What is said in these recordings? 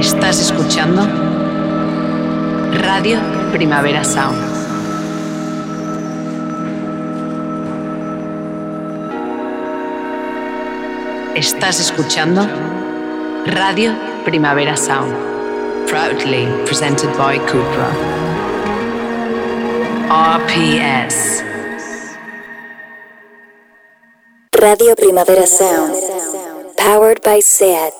Estás escuchando Radio Primavera Sound. Estás escuchando Radio Primavera Sound. Proudly presented by Cupra. RPS. Radio Primavera Sound. Powered by SEAT.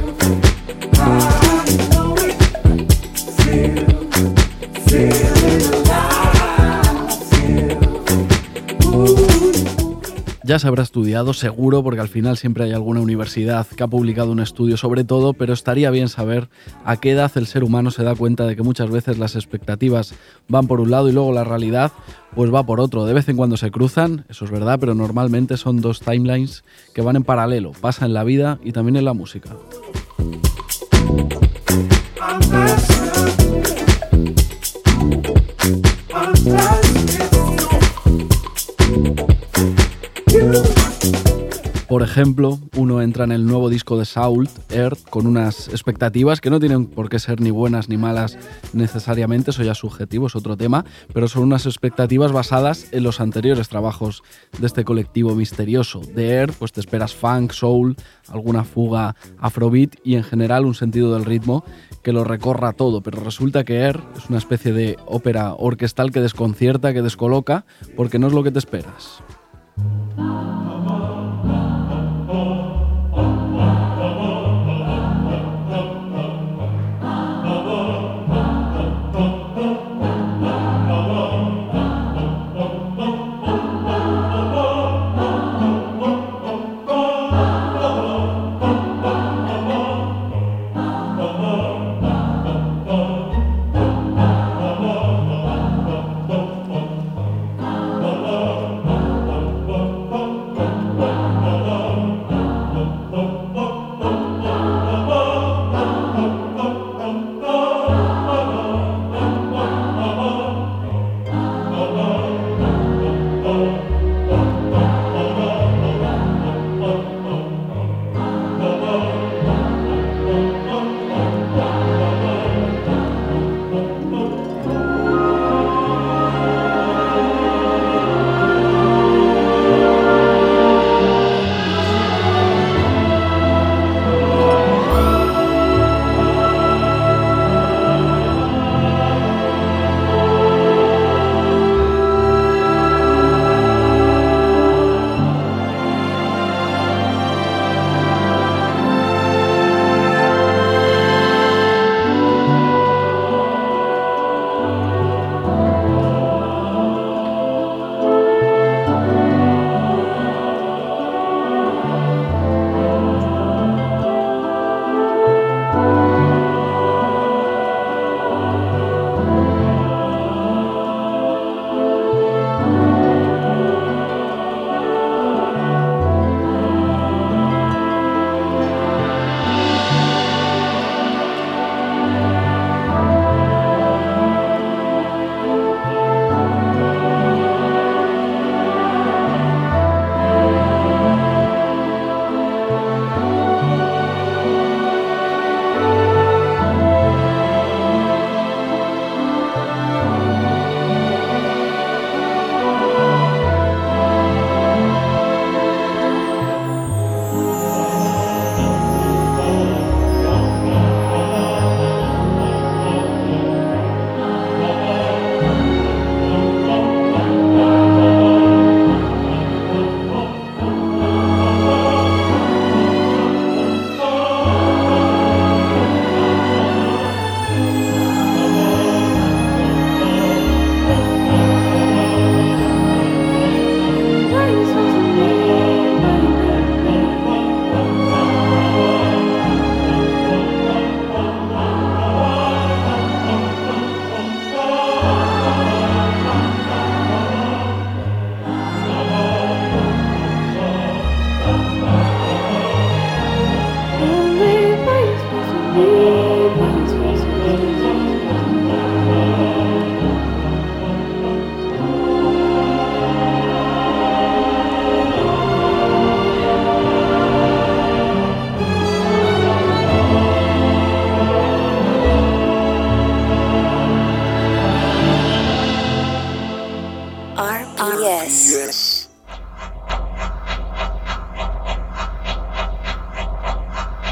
Ya se habrá estudiado, seguro, porque al final siempre hay alguna universidad que ha publicado un estudio sobre todo, pero estaría bien saber a qué edad el ser humano se da cuenta de que muchas veces las expectativas van por un lado y luego la realidad pues va por otro. De vez en cuando se cruzan, eso es verdad, pero normalmente son dos timelines que van en paralelo, pasa en la vida y también en la música. Por ejemplo, uno entra en el nuevo disco de Sault, Earth, con unas expectativas que no tienen por qué ser ni buenas ni malas necesariamente, eso ya es subjetivo, es otro tema, pero son unas expectativas basadas en los anteriores trabajos de este colectivo misterioso. De Earth, pues te esperas funk, soul, alguna fuga afrobeat y en general un sentido del ritmo que lo recorra todo, pero resulta que Air es una especie de ópera orquestal que desconcierta, que descoloca, porque no es lo que te esperas.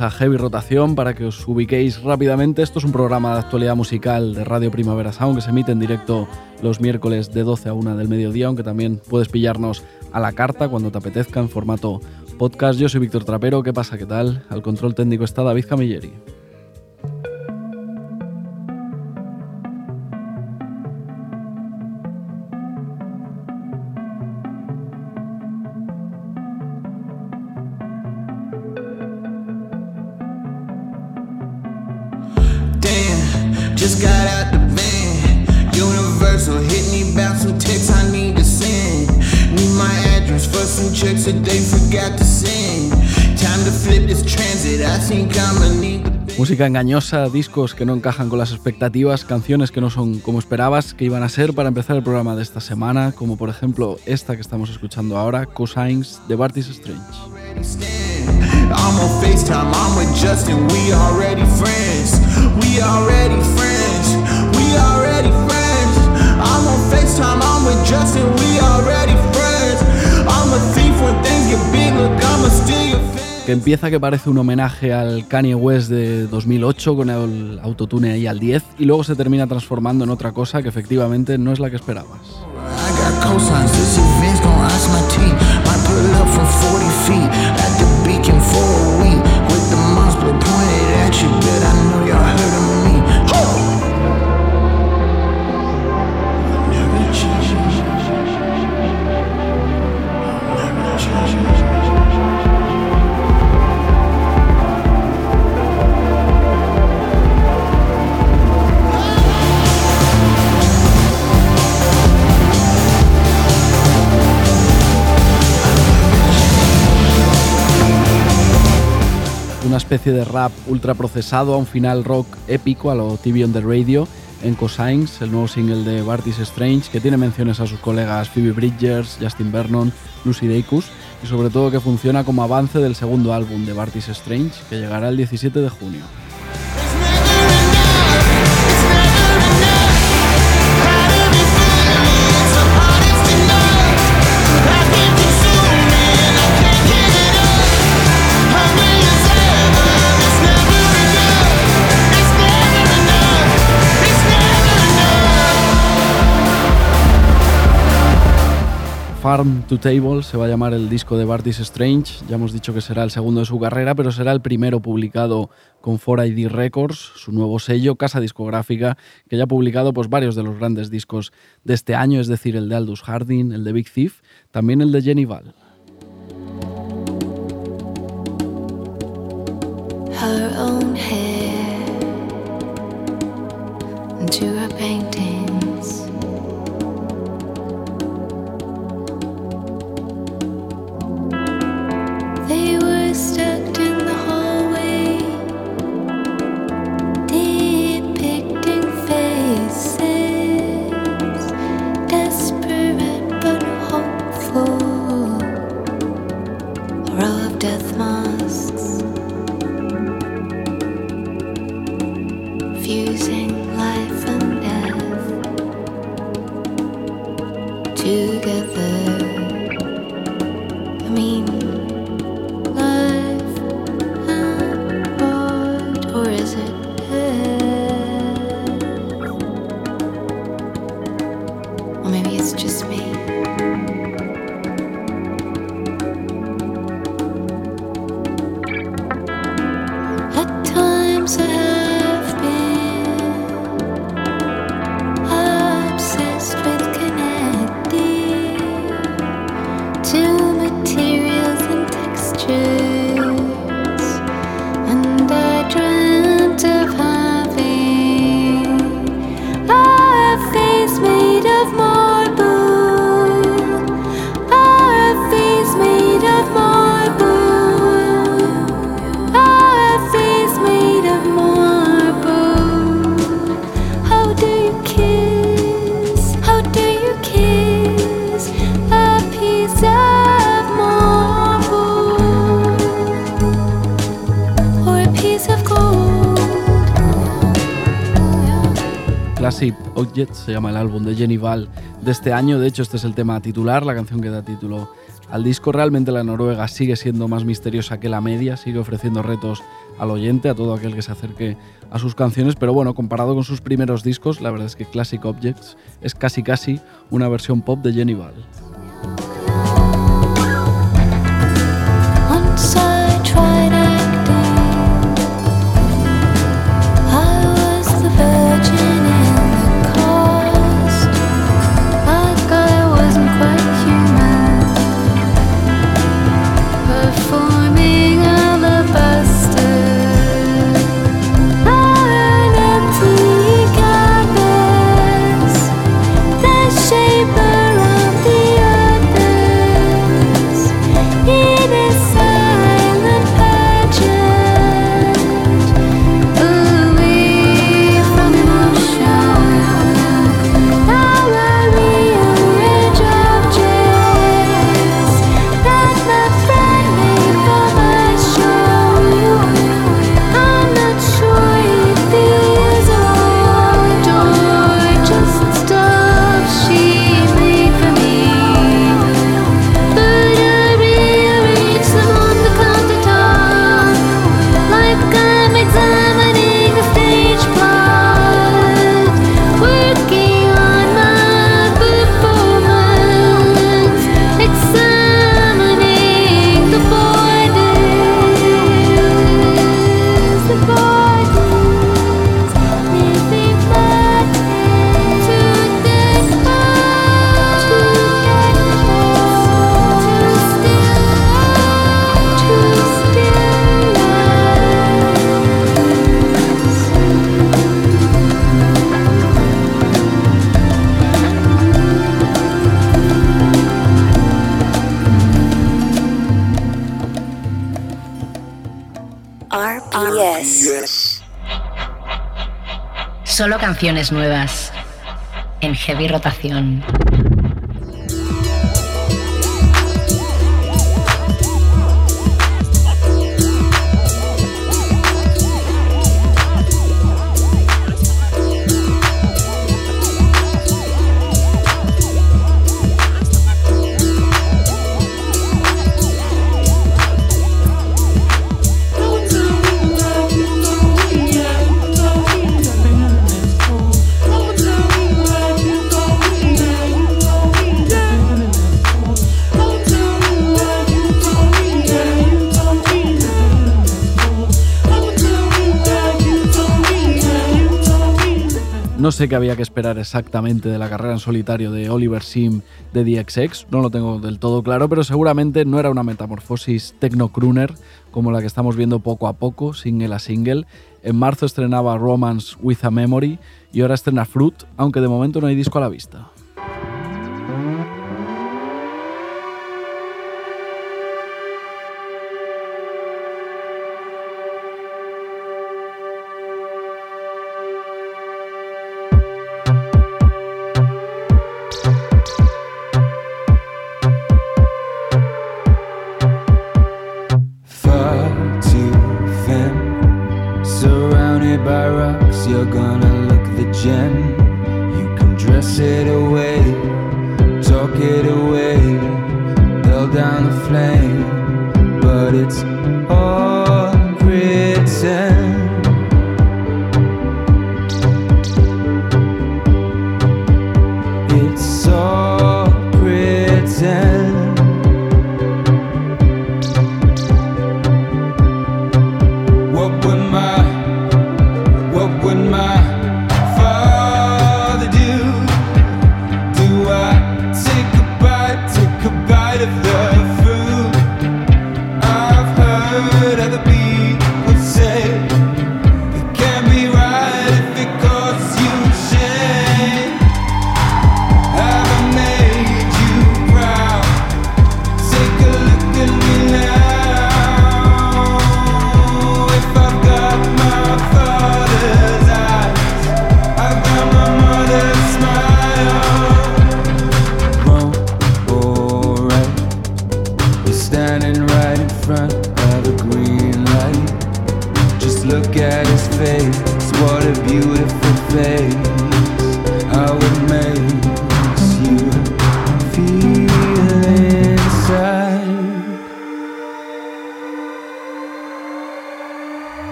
A Heavy Rotación. Para que os ubiquéis rápidamente, esto es un programa de actualidad musical de Radio Primavera Sound que se emite en directo los miércoles de 12 a 1 del mediodía, aunque también puedes pillarnos a la carta cuando te apetezca en formato podcast. Yo soy Víctor Trapero, ¿qué pasa? ¿Qué tal? Al control técnico está David Camilleri. Just got out the van. Universal hit me back some texts I need to send. Need my address for some checks that they forgot to send. Time to flip this transit. I think I'ma need the Música engañosa, discos que no encajan con las expectativas, canciones que no son como esperabas que iban a ser para empezar el programa de esta semana, como por ejemplo esta que estamos escuchando ahora, Cosines de Bartis Strange. already stand. I'm on FaceTime, I'm with Justin, we already friends. We already friends. We already friends. I'm on FaceTime, I'm with Justin, we already friends. I'm a thief when things get big, look, I'ma steal your fan. que empieza que parece un homenaje al Kanye West de 2008 con el autotune ahí al 10 y luego se termina transformando en otra cosa que efectivamente no es la que esperabas. Especie de rap ultra procesado a un final rock épico a lo TV on the Radio en Cosines, el nuevo single de Bartis Strange, que tiene menciones a sus colegas Phoebe Bridgers, Justin Vernon, Lucy Dacus y sobre todo que funciona como avance del segundo álbum de Bartis Strange, que llegará el 17 de junio. Farm to Table se va a llamar el disco de Bartis Strange. Ya hemos dicho que será el segundo de su carrera, pero será el primero publicado con 4ID Records, su nuevo sello, casa discográfica, que ya ha publicado pues, varios de los grandes discos de este año, es decir, el de Aldous Harding, el de Big Thief, también el de Jenny Val. 给 Se llama el álbum de Jenny Val de este año. De hecho, este es el tema titular, la canción que da título al disco. Realmente la Noruega sigue siendo más misteriosa que la media, sigue ofreciendo retos al oyente, a todo aquel que se acerque a sus canciones, pero bueno, comparado con sus primeros discos, la verdad es que Classic Objects es casi casi una versión pop de Jenny Val. Nuevas en heavy rotación. No sé qué había que esperar exactamente de la carrera en solitario de Oliver Sim de DXX, no lo tengo del todo claro, pero seguramente no era una metamorfosis techno-crooner como la que estamos viendo poco a poco, single a single. En marzo estrenaba Romance with a Memory y ahora estrena Fruit, aunque de momento no hay disco a la vista.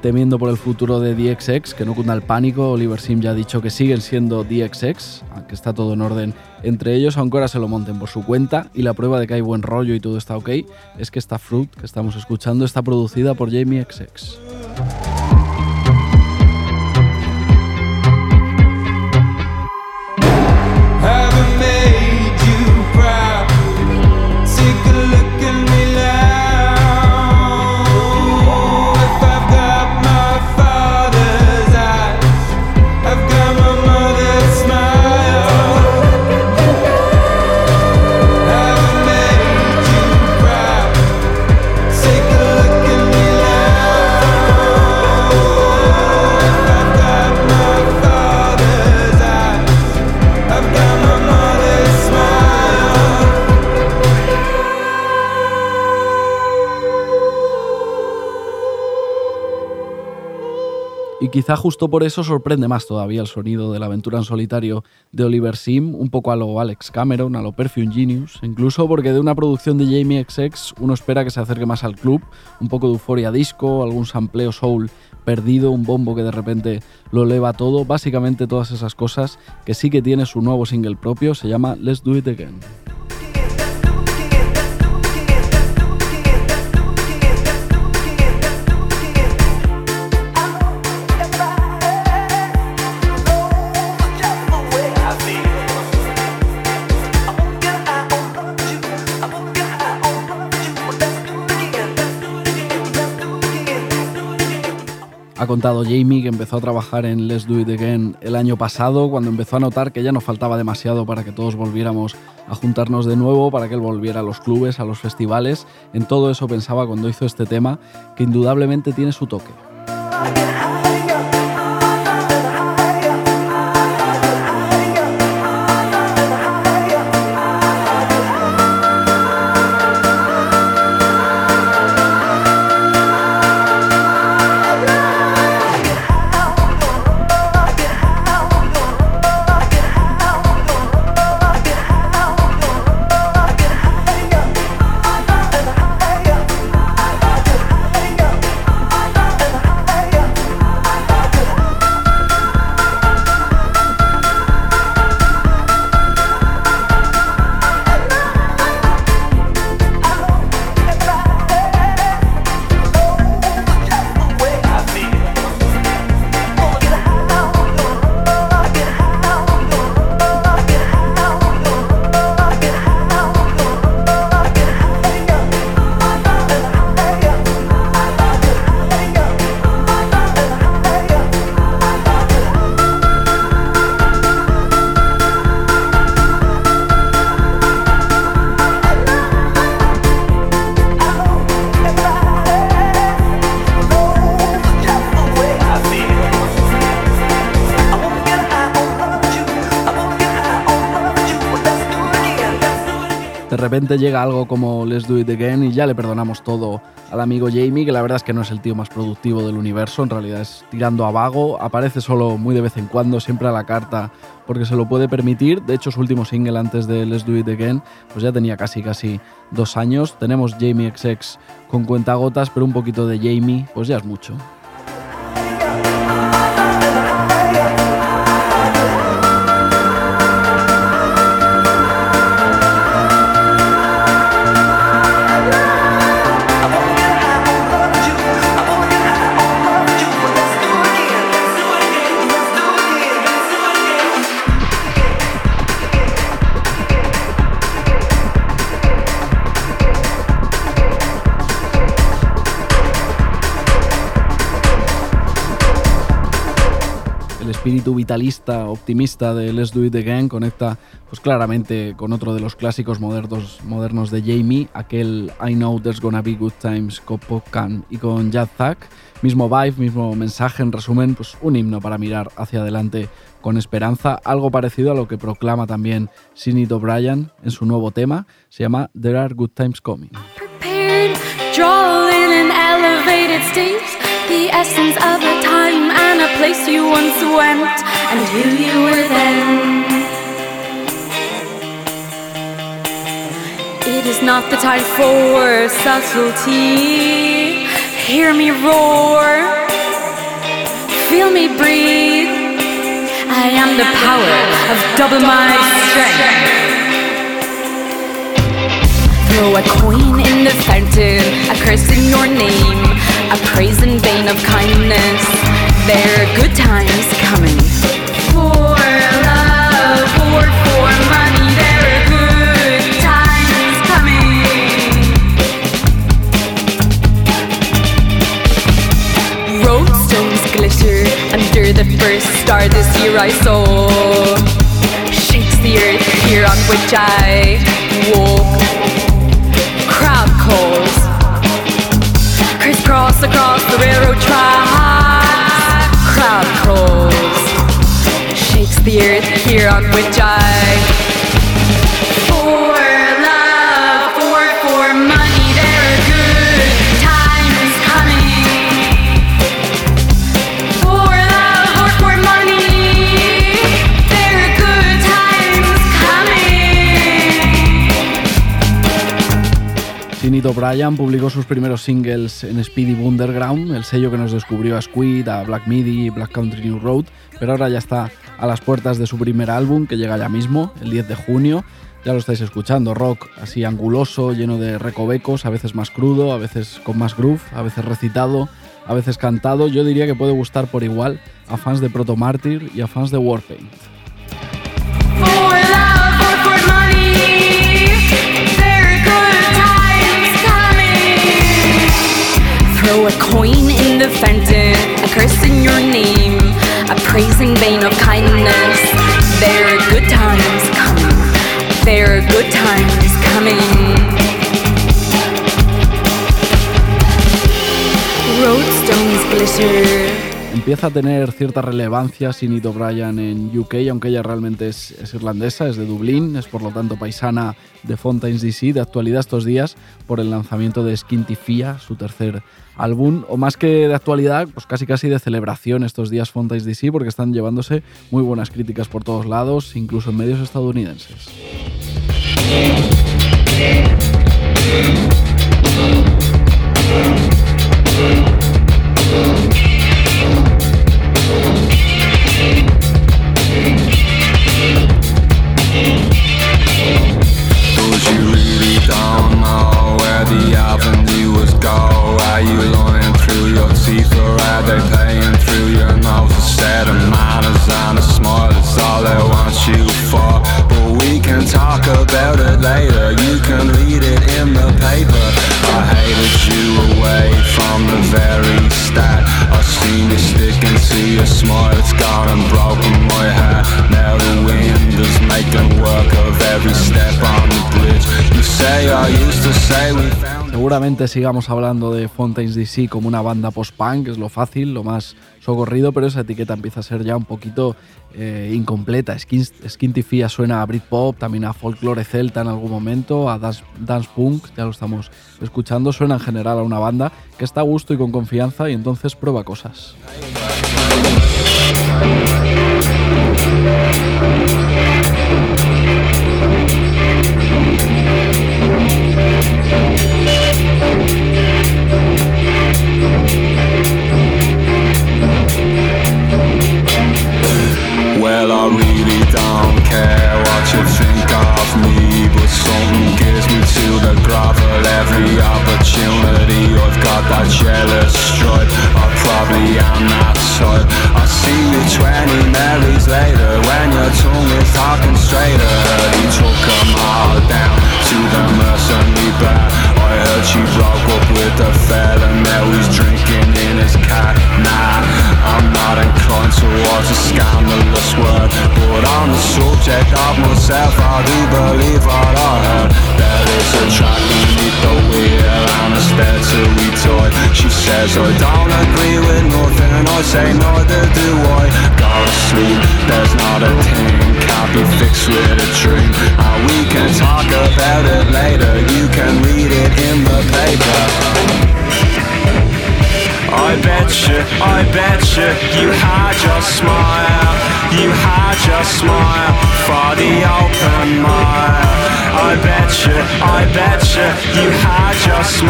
Temiendo por el futuro de DXX, que no cunda el pánico, Oliver Sim ya ha dicho que siguen siendo DXX, aunque está todo en orden entre ellos, aunque ahora se lo monten por su cuenta, y la prueba de que hay buen rollo y todo está ok es que esta Fruit que estamos escuchando está producida por Jamie XX. Y quizá justo por eso sorprende más todavía el sonido de la aventura en solitario de Oliver Sim, un poco a lo Alex Cameron, a lo Perfume Genius, incluso porque de una producción de Jamie XX uno espera que se acerque más al club, un poco de euforia disco, algún sampleo soul perdido, un bombo que de repente lo eleva todo, básicamente todas esas cosas que sí que tiene su nuevo single propio, se llama Let's Do It Again. Ha contado Jamie que empezó a trabajar en Let's Do It Again el año pasado, cuando empezó a notar que ya no faltaba demasiado para que todos volviéramos a juntarnos de nuevo, para que él volviera a los clubes, a los festivales. En todo eso pensaba cuando hizo este tema, que indudablemente tiene su toque. Repente llega algo como Let's Do It Again y ya le perdonamos todo al amigo Jamie, que la verdad es que no es el tío más productivo del universo, en realidad es tirando a vago, aparece solo muy de vez en cuando, siempre a la carta, porque se lo puede permitir. De hecho, su último single antes de Let's Do It Again, pues ya tenía casi casi dos años. Tenemos Jamie XX con cuentagotas, pero un poquito de Jamie, pues ya es mucho. Espíritu vitalista, optimista de Let's Do It Again conecta pues claramente con otro de los clásicos modernos, de Jamie, aquel I Know There's Gonna Be Good Times con Pop Can y con Jazz Zack, Mismo vibe, mismo mensaje, en resumen, pues un himno para mirar hacia adelante con esperanza, algo parecido a lo que proclama también Sinead O'Brien en su nuevo tema, se llama There Are Good Times Coming. The essence of a time and a place you once went, and who you were then. It is not the time for subtlety. Hear me roar, feel me breathe. I am the power of double my strength. Throw a coin in the fountain, a curse in your name, a praise in vain of kindness. There are good times coming. For love or for money, there are good times coming. Roadstones glitter under the first star this year I saw. Shakes the earth here on which I walk Crisscross across the railroad track. Crowd crawls. Shakes the earth here on which I. Sinead O'Brien publicó sus primeros singles en Speedy Underground, el sello que nos descubrió a Squid, a Black Midi Black Country New Road, pero ahora ya está a las puertas de su primer álbum que llega ya mismo, el 10 de junio. Ya lo estáis escuchando, rock así anguloso, lleno de recovecos, a veces más crudo, a veces con más groove, a veces recitado, a veces cantado. Yo diría que puede gustar por igual a fans de Proto Martyr y a fans de Warpaint. Throw a coin in the fountain, a curse in your name, a praise in vain of kindness. There are good times coming. There are good times coming. Roadstones glitter. Empieza a tener cierta relevancia Sinead O'Brien en UK, aunque ella realmente es, es irlandesa, es de Dublín, es por lo tanto paisana de Fontaines DC, de actualidad estos días, por el lanzamiento de Skinty Fia, su tercer álbum, o más que de actualidad, pues casi casi de celebración estos días Fontaines DC, porque están llevándose muy buenas críticas por todos lados, incluso en medios estadounidenses. Don't know where the avenue was go Are you lying through your teeth or are they paying through your nose? A set of manners and a smile is all they want you for. But we can talk about it later, you can read it in the paper. I hated you away from the very start. I've seen you sticking to your smile, it's gone and broken my heart. Now the wind is making work of every step on the bridge Seguramente sigamos hablando de Fontaines DC como una banda post-punk, es lo fácil, lo más socorrido, pero esa etiqueta empieza a ser ya un poquito eh, incompleta. Skin, Fia suena a Britpop, también a folklore celta en algún momento, a dance, dance punk, ya lo estamos escuchando. Suena en general a una banda que está a gusto y con confianza y entonces prueba cosas. Well, I really don't care what you think of me, but something gives me to the gravel every opportunity. I've got that jealous strut, I probably am that type. I see you 20 Marys later when your tongue is talking straighter. He took 'em all down to the mercenary bar. I heard she broke up with the fella, now he's drinking in his car. Nah, I'm not inclined towards a scandalous word, but on the subject of myself, I do believe what I heard. There is a track beneath the wheel and a spare to we toy. She says I don't agree with nothing I say neither do I. Go to sleep, there's not a thing can't be fixed with a dream. And we can talk about it later. You can read it in the paper. I bet you, I bet you, you had your smile, you had your smile for the open mile. I bet you, I bet you, you had your smile,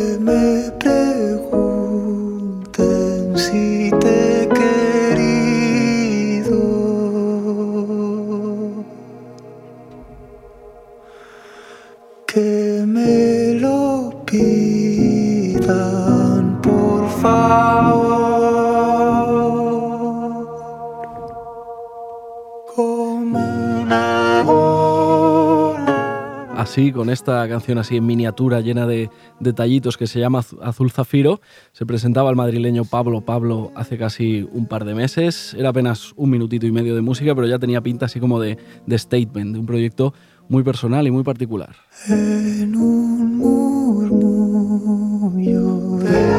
Con esta canción así en miniatura llena de detallitos que se llama Az- Azul Zafiro, se presentaba el madrileño Pablo Pablo hace casi un par de meses. Era apenas un minutito y medio de música, pero ya tenía pinta así como de, de statement, de un proyecto muy personal y muy particular. En un murmullo de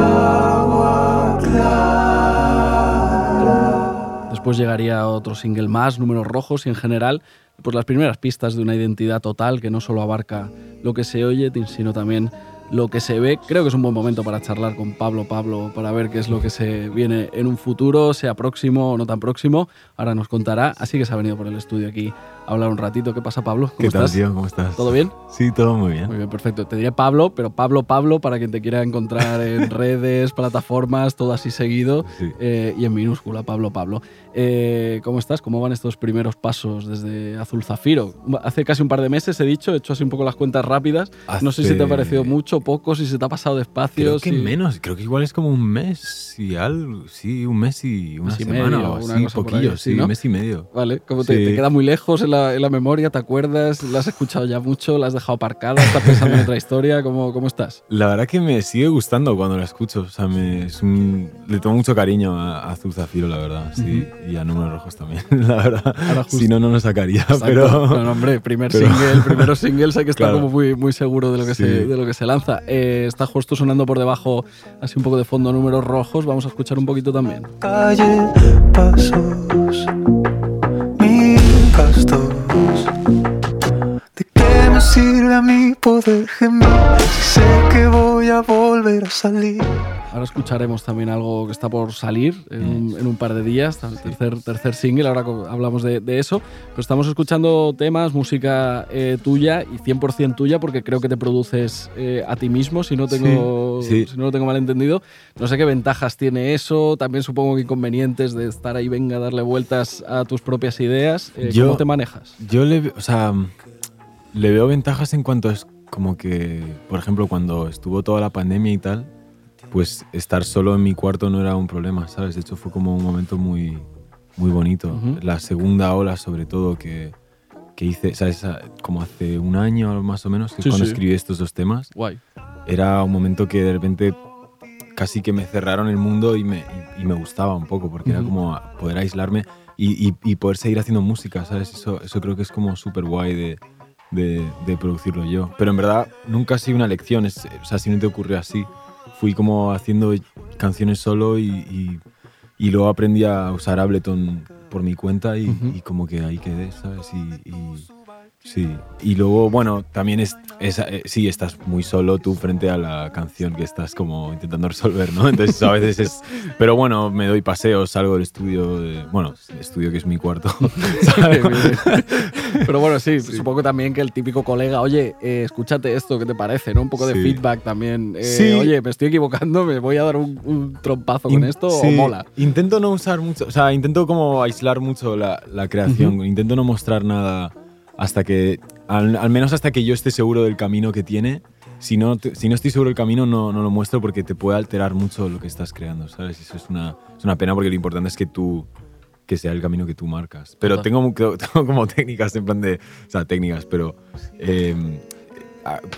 agua clara. Después llegaría otro single más, Números Rojos, y en general, pues las primeras pistas de una identidad total que no solo abarca lo que se oye, sino también lo que se ve. Creo que es un buen momento para charlar con Pablo Pablo para ver qué es lo que se viene en un futuro, sea próximo o no tan próximo. Ahora nos contará, así que se ha venido por el estudio aquí hablar un ratito. ¿Qué pasa, Pablo? ¿Cómo ¿Qué tal, tío? ¿Cómo estás? ¿Todo bien? Sí, todo muy bien. Muy bien, perfecto. Te diré Pablo, pero Pablo Pablo para quien te quiera encontrar en redes, plataformas, todo así seguido Sí. eh, y en minúscula, Pablo Pablo. Eh, ¿Cómo estás? ¿Cómo van estos primeros pasos desde Azul Zafiro? Hace casi un par de meses he dicho, he hecho así un poco las cuentas rápidas. No sé si te ha parecido mucho, poco, si se te ha pasado despacio. Creo que si- menos, creo que igual es como un mes y algo, sí, un mes y una Mes y semana medio, o una así, cosa poquillo, ahí, sí, un mes y medio. Vale, como te, te queda muy lejos en la, en la memoria, ¿te acuerdas? ¿La has escuchado ya mucho? ¿La has dejado aparcada? ¿Estás pensando en otra historia? ¿Cómo, cómo estás? La verdad que me sigue gustando cuando la escucho, o sea, me, es un- le tomo mucho cariño a, a Azul Zafiro, la verdad, sí, y a Números Rojos también, la verdad. Ahora justo- Si no, no lo sacaría, Exacto. pero... No, no, hombre, primer pero- single, primeros singles hay que estar Claro. como muy, muy seguro de lo que, Sí. se, de lo que se lanza. Eh, está justo sonando por debajo, así un poco de fondo, números rojos. Vamos a escuchar un poquito también. calle, pasos, las. ¿De qué me sirve a mí poder gemir si sé que voy a volver a salir? Ahora escucharemos también algo que está por salir en, un, en un par de días, el tercer, tercer single, ahora hablamos de, de eso. Pero estamos escuchando temas, música eh, tuya y 100% tuya porque creo que te produces eh, a ti mismo, si no, tengo, Sí, sí. si no lo tengo mal entendido. No sé qué ventajas tiene eso, también supongo que inconvenientes de estar ahí, venga, a darle vueltas a tus propias ideas. Eh, Yo- ¿Cómo te manejas? Yo le, o sea, le veo ventajas en cuanto es como que, por ejemplo, cuando estuvo toda la pandemia y tal, pues estar solo en mi cuarto no era un problema, ¿sabes? De hecho fue como un momento muy, muy bonito. Ujú. La segunda ola, sobre todo, que, que hice, ¿sabes? A- Como hace un año más o menos, que Sí, cuando sí. escribí estos dos temas, Guay. era un momento que de repente casi que me cerraron el mundo y me, y, y me gustaba un poco, porque era Ujú. como poder aislarme y, y- y poder seguir haciendo música, ¿sabes? Eso, eso creo que es como súper guay de, de, de producirlo yo. Pero en verdad nunca ha sido una lección, es, o sea, si no te ocurrió así. Fui como haciendo canciones solo y, y, y luego aprendí a usar Ableton por mi cuenta y, y como que ahí quedé, ¿sabes? Y- sí. Y luego, bueno, también es, es- eh, sí, estás muy solo tú frente a la canción que estás como intentando resolver, ¿no? Entonces a veces es... Pero bueno, me doy paseos, salgo del estudio, de- bueno, el estudio que es mi cuarto, ¿sabes? Pero bueno, sí, supongo también que el típico colega, oye, eh, escúchate esto, ¿qué te parece? ¿no? Un poco de Sí. feedback también. Eh, Sí. Oye, me estoy equivocando, me voy a dar un, un trompazo con esto o mola. Intento no usar mucho, o sea, intento como aislar mucho la, la creación, intento no mostrar nada hasta que, al, al menos hasta que yo esté seguro del camino que tiene. Si no, te- si no estoy seguro del camino, no, no lo muestro porque te puede alterar mucho lo que estás creando, ¿sabes? Eso es una, es una pena porque lo importante es que tú que sea el camino que tú marcas. Pero tengo, tengo como técnicas en plan de, o sea, técnicas, pero eh,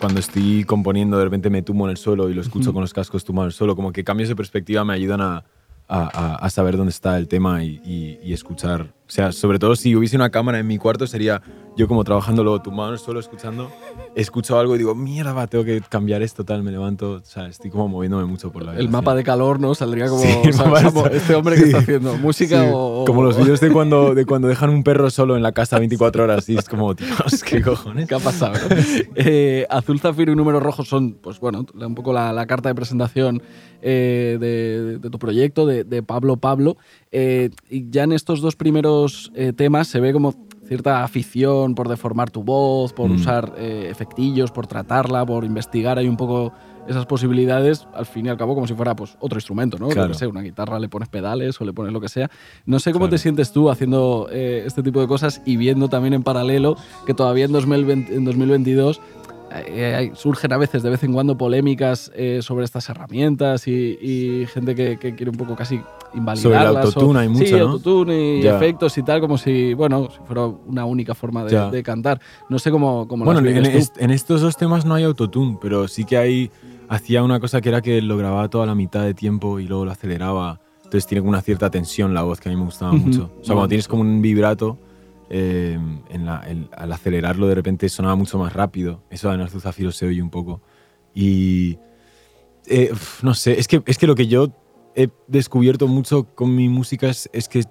cuando estoy componiendo de repente me tumbo en el suelo y lo escucho con los cascos tumbado en el suelo, como que cambios de perspectiva me ayudan a, a- a- a saber dónde está el tema y, y- y escuchar. O sea, sobre todo si hubiese una cámara en mi cuarto sería yo como trabajando luego tumbado en el suelo escuchando, escucho algo y digo, mierda, va, tengo que cambiar esto, tal, me levanto, o sea, estoy como moviéndome mucho por la El mapa de calor, ¿no? Saldría como. Sí, o sea, como este hombre que está haciendo música Sí, o. Como los vídeos de cuando, de cuando dejan un perro solo en la casa 24 horas y es como, Dios, qué cojones. ¿Qué ha pasado? no? Eh, Azul Zafiro y Números Rojos son, pues bueno, un poco la, la carta de presentación eh, de, de tu proyecto, de, de Pablo Pablo. Eh, y ya en estos dos primeros temas se ve como cierta afición por deformar tu voz, por Mm. usar eh, efectillos, por tratarla, por investigar ahí un poco esas posibilidades, al fin y al cabo como si fuera pues otro instrumento, ¿no? Claro. una guitarra le pones pedales o le pones lo que sea. No sé cómo Claro. te sientes tú haciendo eh, este tipo de cosas y viendo también en paralelo que todavía en, 2020 en 2022 eh, surgen a veces, de vez en cuando, polémicas eh, sobre estas herramientas y, y gente que, que quiere un poco casi invalidarlas. autotune o- hay Sí, mucho, ¿no? autotune y Ya. efectos y tal, como si, bueno, si fuera una única forma de, de cantar. No sé cómo, cómo Bueno, en, est- en estos dos temas no hay autotune, pero sí que hay. Hacía una cosa que era que lo grababa toda la mitad de tiempo y luego lo aceleraba. Entonces tiene como una cierta tensión la voz que a mí me gustaba mucho. O sea, cuando tienes como un vibrato, eh, en la- el- al acelerarlo de repente sonaba mucho más rápido. Eso en Azul Zafiro se oye un poco. Y. eh, no sé, es que, es que lo que yo he descubierto mucho con mi música es, es que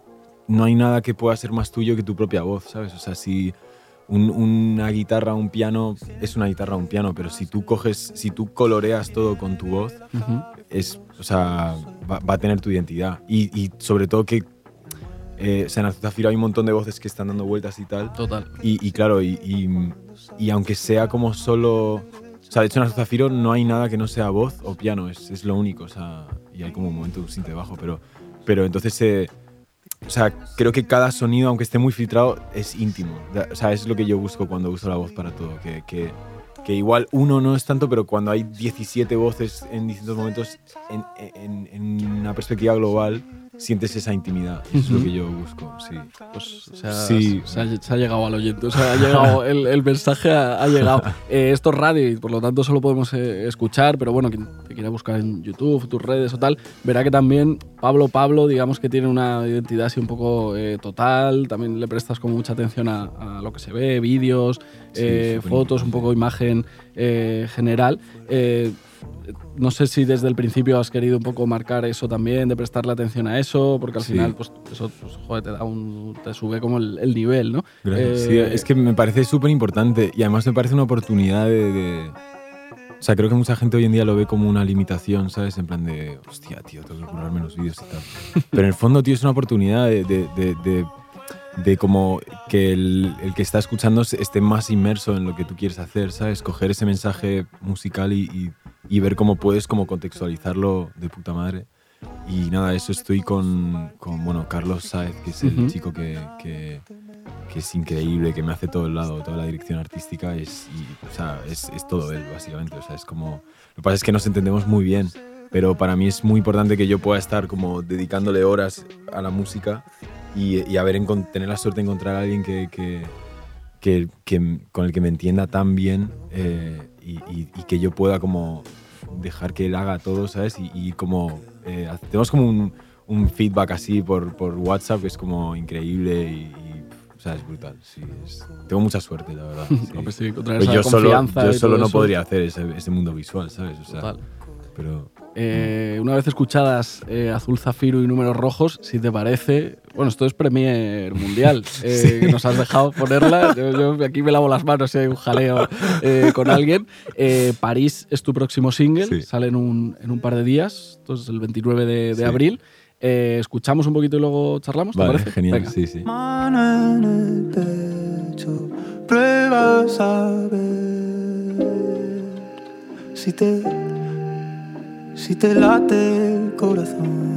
no hay nada que pueda ser más tuyo que tu propia voz, ¿sabes? O sea, si un- una guitarra, un piano, es una guitarra, un piano, pero si tú coges, si tú coloreas todo con tu voz, es, o sea, va, va a tener tu identidad. Y, y sobre todo que, eh, o sea, en Zafiro hay un montón de voces que están dando vueltas y tal. Total. Y, y claro, y, y- y aunque sea como solo... O sea, de hecho en Azul Zafiro no hay nada que no sea voz o piano, es, es lo único. O sea, y hay como un momento de un sinte bajo, pero, pero entonces... eh, o sea, creo que cada sonido, aunque esté muy filtrado, es íntimo. O sea, es lo que yo busco cuando uso la voz para todo. Que, que, que igual uno no es tanto, pero cuando hay 17 voces en distintos momentos, en, en- en una perspectiva global, sientes esa intimidad. Eso es lo que yo busco, sí. Pues se ha, Sí. se ha- se ha llegado al oyente, o sea, ha llegado, el, el mensaje ha, ha llegado. Eh, esto es radio y por lo tanto solo podemos eh, escuchar, pero bueno, quien te quiera buscar en YouTube, tus redes o tal, verá que también Pablo Pablo, digamos que tiene una identidad así un poco eh, total, también le prestas como mucha atención a, a lo que se ve, vídeos, Sí, eh, fotos, un poco imagen eh, general. No sé si desde el principio has querido un poco marcar eso también, de prestarle atención a eso, porque al Sí. final, pues eso pues, joder, te da un. te sube como el, el nivel, ¿no? Gracias. Sí, es que me parece súper importante y además me parece una oportunidad de, de- O sea, creo que mucha gente hoy en día lo ve como una limitación, ¿sabes? En plan de, hostia, tío, tengo que curarme los vídeos y tal. Pero en el fondo, tío, es una oportunidad de, de, de- de- como que el, el que está escuchando esté más inmerso en lo que tú quieres hacer, ¿sabes? Coger ese mensaje musical y, y- y ver cómo puedes como contextualizarlo de puta madre. Y nada, eso estoy con, con bueno, Carlos Saez, que es el Ujú. chico que, que, que es increíble, que me hace todo el lado, toda la dirección artística, es, y, o sea, es, es todo él, básicamente. O sea, es como, lo que pasa es que nos entendemos muy bien, pero para mí es muy importante que yo pueda estar como dedicándole horas a la música y, y haber tener la suerte de encontrar a alguien que, que, que- que- con el que me entienda tan bien eh, y, y- y que yo pueda como dejar que él haga todo, ¿sabes? Y, como eh, tenemos como un, un feedback así por, por WhatsApp que es como increíble o sea, es brutal. Sí, es- tengo mucha suerte, la verdad. sí. Hombre, sí, esa yo solo, yo solo no eso. podría hacer ese, ese mundo visual, ¿sabes? O sea, Total. pero Eh, una vez escuchadas eh, Azul Zafiro y Números Rojos, si te parece, bueno, esto es Premier Mundial, eh, que nos has dejado ponerla. Yo, yo aquí me lavo las manos si hay un jaleo eh, con alguien. Eh, París es tu próximo single, Sí. sale en un, en un par de días, entonces el 29 de, de Sí. abril. Eh, escuchamos un poquito y luego charlamos, ¿te vale, parece? genial, Venga. sí, sí. Mano en el pecho, pruebas a ver si te, si te late el corazón.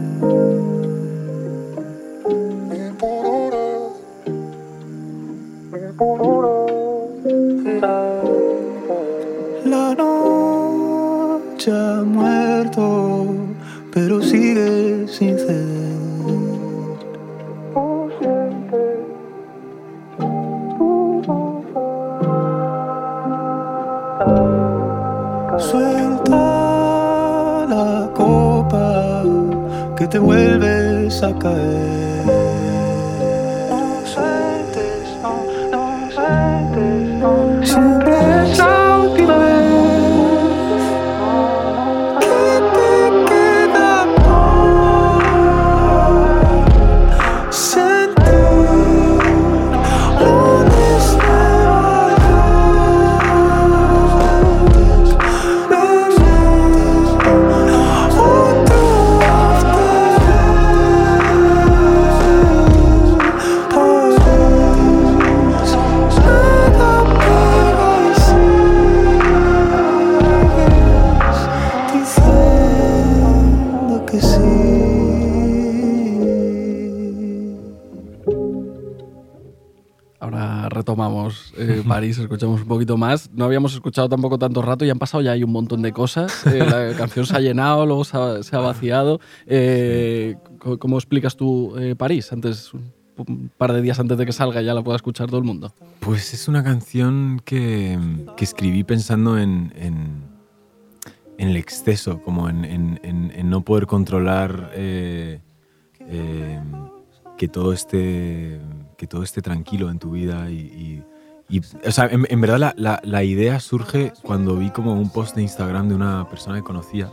La noche ha muerto, pero sigue sin ceder. Suelta la copa que te vuelves a caer. París, escuchamos un poquito más. No habíamos escuchado tampoco tanto rato y han pasado ya hay un montón de cosas. Eh, la canción se ha llenado, luego se ha, se ha vaciado. Eh, ¿Cómo explicas tú eh, París? Antes, un par de días antes de que salga ya la pueda escuchar todo el mundo. Pues es una canción que, que escribí pensando en, en, en el exceso, como en, en- no poder controlar que, todo esté, que todo esté tranquilo en tu vida. Y, y- y, o sea, en, en verdad la, la- la idea surge cuando vi como un post de Instagram de una persona que conocía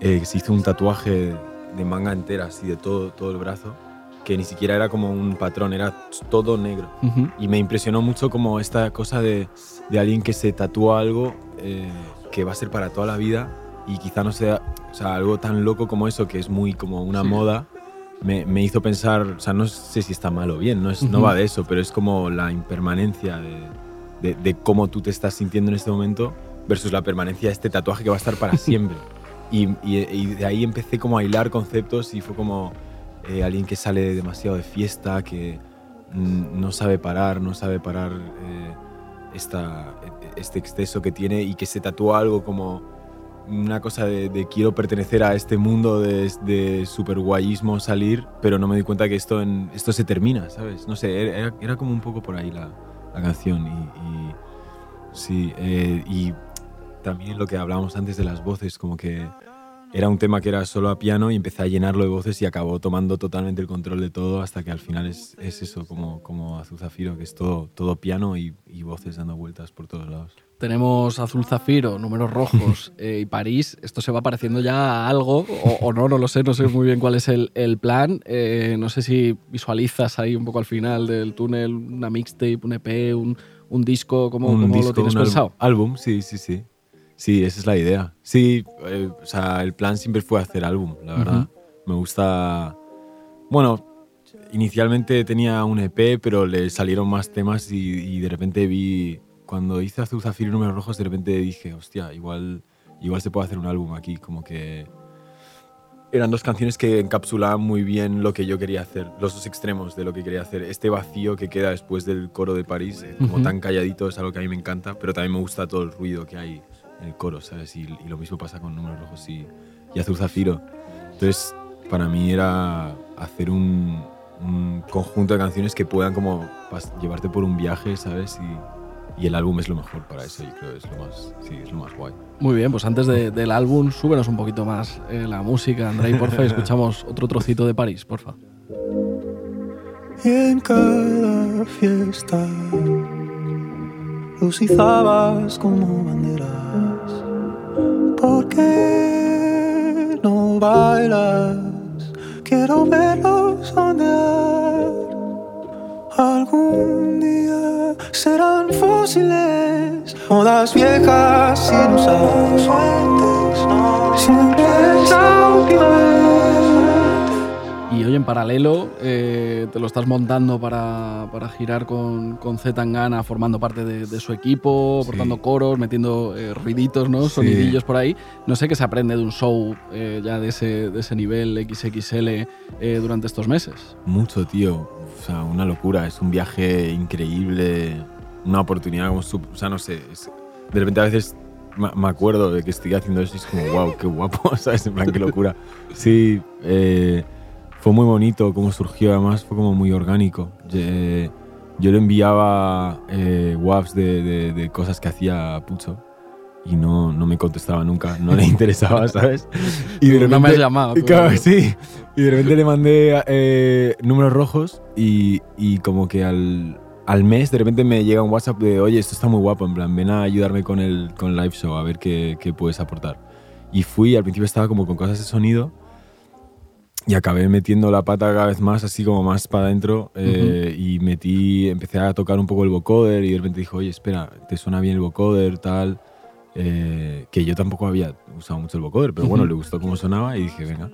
eh, que se hizo un tatuaje de manga entera, así de todo, todo el brazo, que ni siquiera era como un patrón, era todo negro. Ujú. Y me impresionó mucho como esta cosa de, de alguien que se tatúa algo eh, que va a ser para toda la vida y quizá no sea, o sea, algo tan loco como eso, que es muy como una Sí. moda, me, me hizo pensar, o sea, no sé si está mal o bien, no, es, no Ujú. va de eso, pero es como la impermanencia de, de, de cómo tú te estás sintiendo en este momento versus la permanencia de este tatuaje que va a estar para siempre. Y, y- y de ahí empecé como a hilar conceptos y fue como eh, alguien que sale demasiado de fiesta, que no sabe parar, no sabe parar eh, esta, este exceso que tiene y que se tatúa algo como una cosa de, quiero pertenecer a este mundo de, de super guayismo salir, pero no me di cuenta que esto, en, esto se termina, ¿sabes? No sé, era, era como un poco por ahí la, la canción y, sí, eh, y también lo que hablábamos antes de las voces, como que era un tema que era solo a piano y empecé a llenarlo de voces y acabó tomando totalmente el control de todo hasta que al final es, es eso, como, como que es todo, todo piano y voces dando vueltas por todos lados. Tenemos Azul Zafiro, números rojos eh, y París. Esto se va pareciendo ya a algo, o, o no, no lo sé, no sé muy bien cuál es el, el plan. Eh, no sé si visualizas ahí un poco al final del túnel una mixtape, un EP, un, un disco, ¿cómo, un cómo disco, lo tienes un pensado? Álbum, sí, sí, sí. Sí, esa es la idea. Sí, eh, o sea, el plan siempre fue hacer álbum, la verdad. Me gusta. Bueno, inicialmente tenía un EP, pero le salieron más temas y, y de repente vi. Cuando hice Azul Zafiro y Números Rojos, de repente dije, hostia, igual, igual se puede hacer un álbum aquí. Como que. Eran dos canciones que encapsulaban muy bien lo que yo quería hacer, los dos extremos de lo que quería hacer. Este vacío que queda después del coro de París, eh, como Ujú. tan calladito, es algo que a mí me encanta, pero también me gusta todo el ruido que hay en el coro, ¿sabes? Y, y lo mismo pasa con Números Rojos y, y Azul Zafiro. Entonces, para mí era hacer un, un conjunto de canciones que puedan como llevarte por un viaje, ¿sabes? Y, y el álbum es lo mejor para eso, yo creo, es lo más, sí, es lo más guay. Muy bien, pues antes de- del álbum, súbenos un poquito más eh, la música, Andrei, porfa, y escuchamos otro trocito de París, porfa. Y en cada fiesta los izabas como banderas. ¿Por qué no bailas? Quiero verlos ondear. Algún día serán fósiles, modas viejas sin usar. Siempre es la última vez. Y hoy en paralelo eh, te lo estás montando para, para girar con, con Z Tangana, formando parte de, de su equipo, Sí. aportando coros, metiendo eh, ruiditos, ¿no? Sí. sonidillos por ahí. No sé qué se aprende de un show eh, ya de ese, de ese nivel XXL eh, durante estos meses. Mucho, tío. Sea, una locura. Es un viaje increíble. Una oportunidad como... sup- O sea, no sé. de repente a veces me acuerdo de que estoy haciendo eso y es como, wow, qué guapo, ¿sabes? En plan, qué locura. Sí, eh, fue muy bonito cómo surgió. Además, fue como muy orgánico. Yo le enviaba eh, de- de cosas que hacía Pucho. Y no, no me contestaba nunca, no le interesaba, ¿sabes? Y No me has llamado. Claro, sí. Y de repente le mandé eh, números rojos y, y como que al, al mes de repente me llega un WhatsApp de, oye, esto está muy guapo, en plan, ven a ayudarme con el, con el live show, a ver qué, qué puedes aportar. Y fui, al principio estaba como con cosas de sonido y acabé metiendo la pata cada vez más, así como más para adentro. eh, Y metí, empecé a tocar un poco el vocoder y de repente dijo, oye, espera, ¿te suena bien el vocoder, tal? Eh, que yo tampoco había usado mucho el vocoder, pero bueno, le gustó cómo sonaba y dije, venga.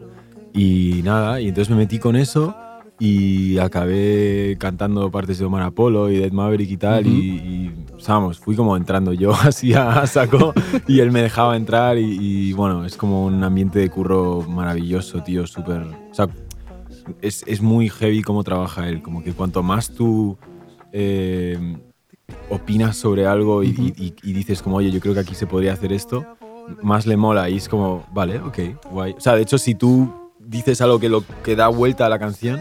Y nada, y entonces me metí con eso y acabé cantando partes de Omar Apollo y Dead Maverick y tal. Ujú. y, y, vamos, fui como entrando yo así a saco y él me dejaba entrar. Y, y, bueno, es como un ambiente de curro maravilloso, tío, súper. O sea, es, es muy heavy cómo trabaja él. Como que cuanto más tú. eh, opinas sobre algo y, y- y- y dices como, oye, yo creo que aquí se podría hacer esto, más le mola y es como, vale, ok, guay. O sea, de hecho, si tú dices algo que, lo, que da vuelta a la canción,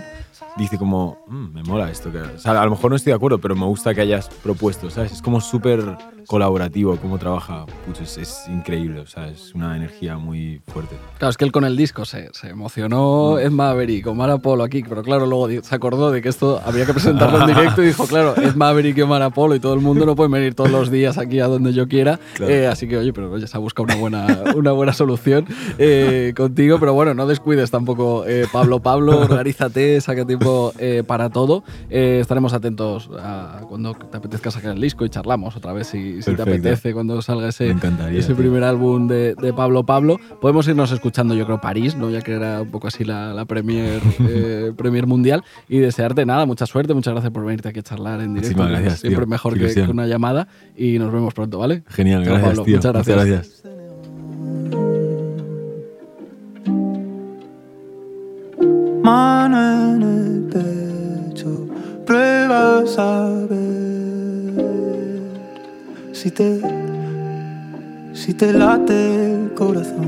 dice como, "Mm, me mola esto. Que, o sea, a lo mejor no estoy de acuerdo, pero me gusta que hayas propuesto, ¿sabes? Es como súper colaborativo cómo trabaja. Putz, es, es increíble, o sea, es una energía muy fuerte. Claro, es que él con el disco se, se emocionó Ed Maverick, Omar Apollo aquí, pero claro, luego se acordó de que esto había que presentarlo en directo y dijo, claro, Ed Maverick y Omar Apollo y todo el mundo no pueden venir todos los días aquí a donde yo quiera. Claro. Eh, así que, oye, pero oye, se ha buscado una buena, una buena solución eh, contigo, pero bueno, no descuides tampoco, eh, Pablo Pablo, organízate, saca tiempo eh, para todo. Eh, estaremos atentos a cuando te apetezca sacar el disco y charlamos otra vez si, si te apetece cuando salga ese, ese primer álbum de, de Pablo Pablo. Podemos irnos escuchando, yo creo, París, ¿no? ya que era un poco así la, la premier, eh, premier mundial. Y desearte nada, mucha suerte, muchas gracias por venirte aquí a charlar en directo. Muchísimas gracias, Siempre tío. mejor que, que una llamada. Y nos vemos pronto, ¿vale? Genial, Chao, gracias, Pablo. tío. Muchas gracias. gracias. Mano en el pecho, pruebas a ver si te, si te late el corazón.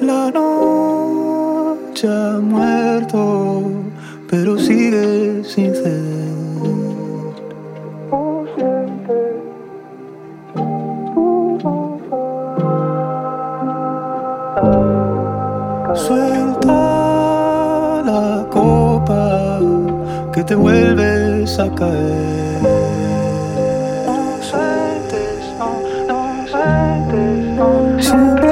La noche ha muerto, pero sigue sin ceder. Suelta la copa que te vuelves a caer. No sueltes, no, no sueltes, no. Siempre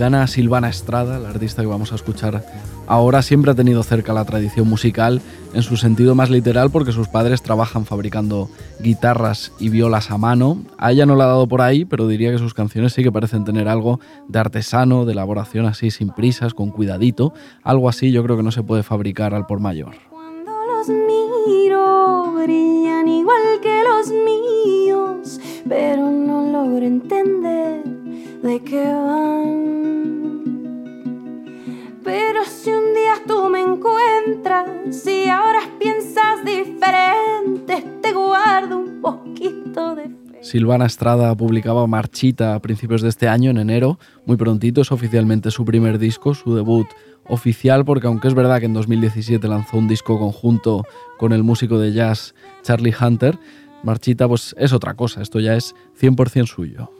Mexicana Silvana Estrada, la artista que vamos a escuchar ahora, siempre ha tenido cerca la tradición musical en su sentido más literal porque sus padres trabajan fabricando guitarras y violas a mano. A ella no le ha dado por ahí, pero diría que sus canciones sí que parecen tener algo de artesano, de elaboración así sin prisas, con cuidadito. Algo así yo creo que no se puede fabricar al por mayor. Cuando los miro, brillan igual que los míos, pero no logro entender de qué van. Pero si un día tú me encuentras y ahora piensas diferente, te guardo un poquito de fe. Silvana Estrada publicaba Marchita a principios de este año, en enero. Muy prontito es oficialmente su primer disco, su debut oficial, porque aunque es verdad que en 2017 lanzó un disco conjunto con el músico de jazz Charlie Hunter, Marchita pues es otra cosa, esto ya es 100% suyo.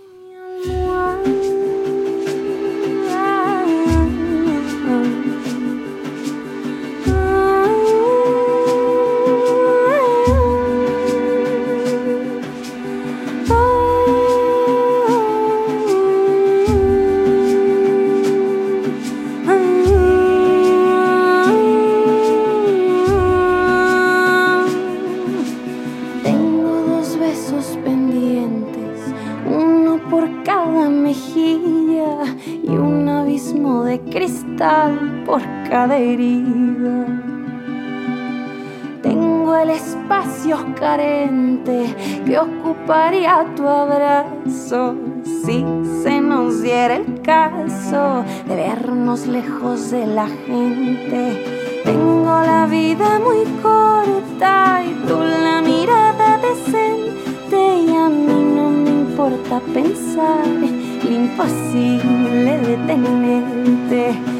Cada herida. Tengo el espacio carente que ocuparía tu abrazo si se nos diera el caso de vernos lejos de la gente. Tengo la vida muy corta y tú la mirada decente y a mí no me importa pensar lo imposible de tenerte.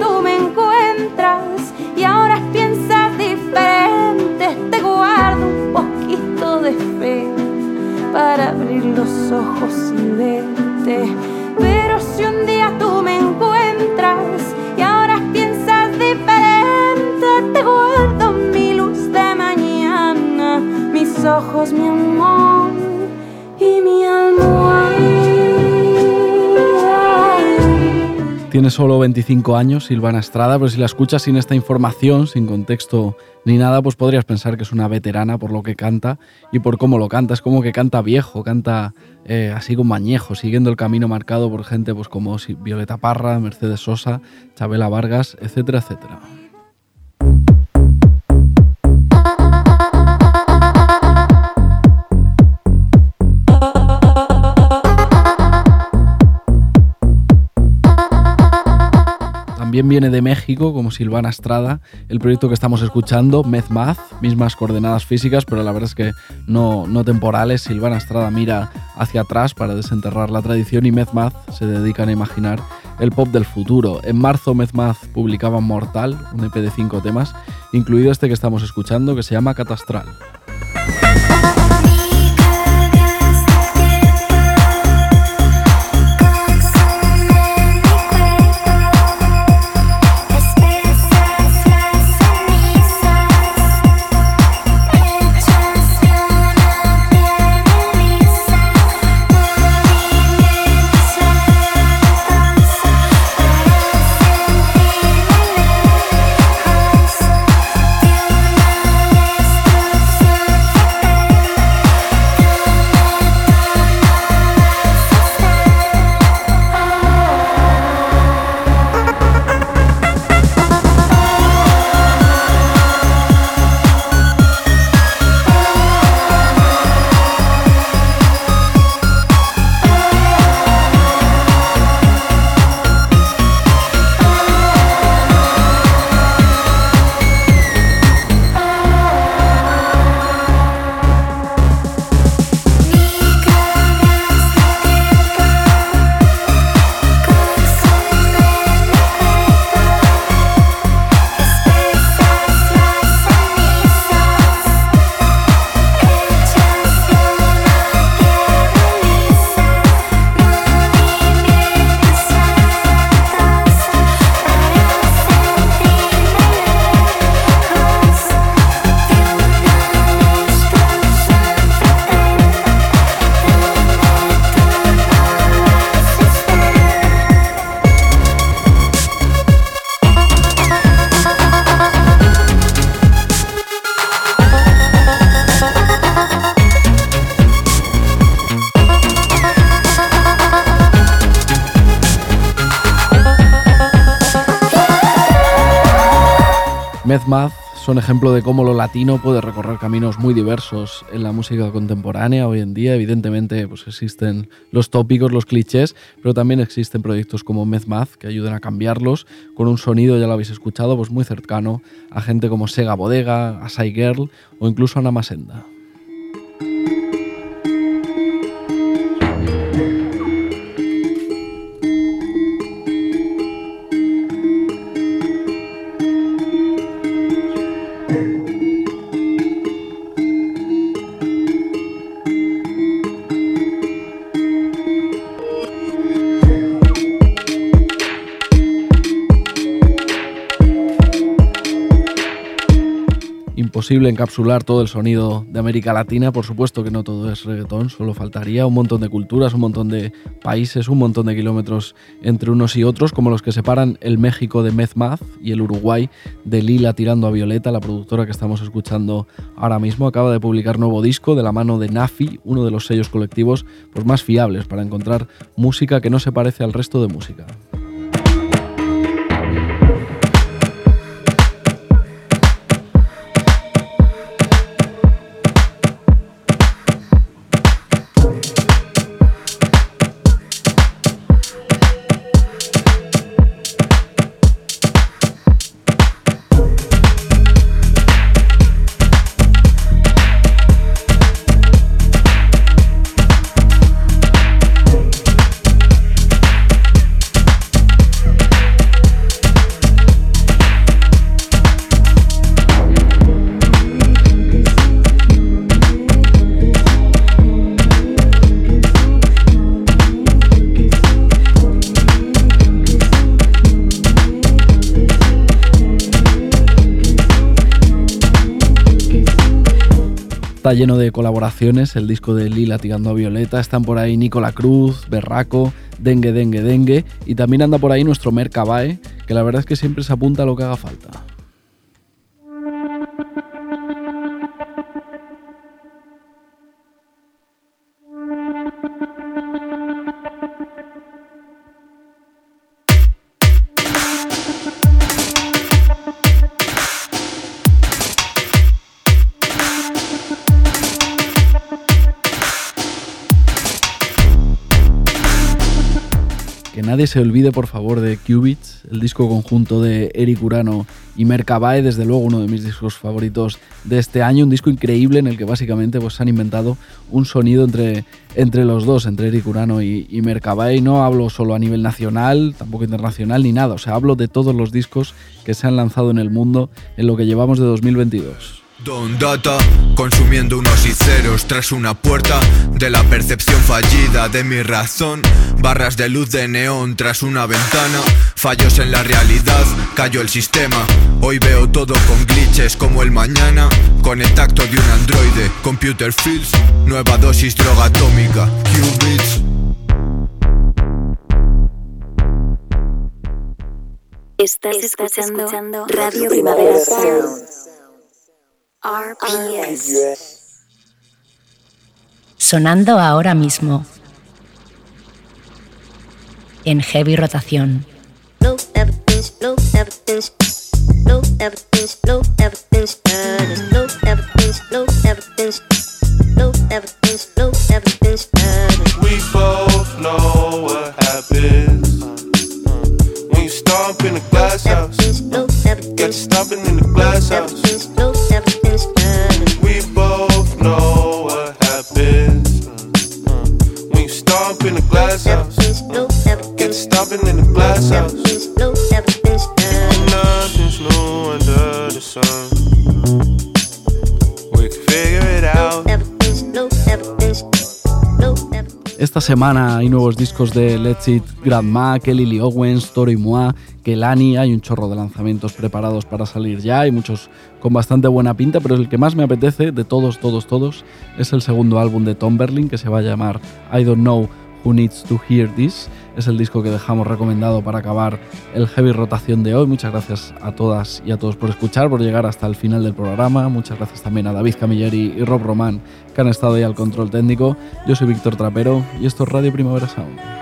Tú me encuentras y ahora piensas diferente, te guardo un poquito de fe para abrir los ojos y verte. Pero si un día tú me encuentras y ahora piensas diferente, te guardo mi luz de mañana, mis ojos, mi amor y mi almohada. Tiene solo 25 años, Silvana Estrada, pero si la escuchas sin esta información, sin contexto ni nada, pues podrías pensar que es una veterana por lo que canta y por cómo lo canta. Es como que canta viejo, canta eh, así con mañejo, siguiendo el camino marcado por gente pues como Violeta Parra, Mercedes Sosa, Chabela Vargas, etcétera, etcétera. También viene de México, como Silvana Estrada, el proyecto que estamos escuchando, MedMath, mismas coordenadas físicas, pero la verdad es que no, no temporales. Silvana Estrada mira hacia atrás para desenterrar la tradición y MedMath se dedican a imaginar el pop del futuro. En marzo MedMath publicaba Mortal, un EP de cinco temas, incluido este que estamos escuchando, que se llama Catastral. Son ejemplo de cómo lo latino puede recorrer caminos muy diversos en la música contemporánea hoy en día. Evidentemente, pues existen los tópicos, los clichés, pero también existen proyectos como Math que ayudan a cambiarlos con un sonido, ya lo habéis escuchado, pues muy cercano a gente como Sega Bodega, a Girl o incluso a Namasenda. Posible encapsular todo el sonido de América Latina. Por supuesto que no todo es reggaetón, solo faltaría un montón de culturas, un montón de países, un montón de kilómetros entre unos y otros, como los que separan el México de Mezmaz y el Uruguay de Lila tirando a Violeta, la productora que estamos escuchando ahora mismo. Acaba de publicar nuevo disco de la mano de Nafi, uno de los sellos colectivos pues, más fiables para encontrar música que no se parece al resto de música. Lleno de colaboraciones, el disco de Lila tirando a Violeta, están por ahí Nicola Cruz, Berraco, Dengue, Dengue, Dengue, y también anda por ahí nuestro Mercabae, que la verdad es que siempre se apunta a lo que haga falta. Nadie se olvide, por favor, de Qubits, el disco conjunto de Eric Urano y Mercabae, desde luego uno de mis discos favoritos de este año, un disco increíble en el que básicamente pues, han inventado un sonido entre, entre los dos, entre Eric Urano y, y Mercabae. No hablo solo a nivel nacional, tampoco internacional ni nada, o sea, hablo de todos los discos que se han lanzado en el mundo en lo que llevamos de 2022. Don Data, consumiendo unos y ceros tras una puerta de la percepción fallida de mi razón. Barras de luz de neón tras una ventana, fallos en la realidad, cayó el sistema. Hoy veo todo con glitches como el mañana, con el tacto de un androide. Computer Fields, nueva dosis droga atómica, qubits. Estás, escuchando, Radio Primavera Sound. RPS. Sonando ahora mismo. En heavy rotación. Evidence, evidence, evidence, evidence, evidence, evidence, evidence, evidence. We both know what happens when you stomp in the glass house. Get you stomping in the glass house. Esta semana hay nuevos discos de Let's It, Grandma, Kelly Lee Owens, Tori Moi, Kelani. Hay un chorro de lanzamientos preparados para salir ya. Hay muchos con bastante buena pinta, pero el que más me apetece de todos, todos, todos es el segundo álbum de Tom Berlin que se va a llamar I Don't Know Who Needs to Hear This. Es el disco que dejamos recomendado para acabar el heavy rotación de hoy. Muchas gracias a todas y a todos por escuchar, por llegar hasta el final del programa. Muchas gracias también a David Camilleri y Rob Román que han estado ahí al control técnico. Yo soy Víctor Trapero y esto es Radio Primavera Sound.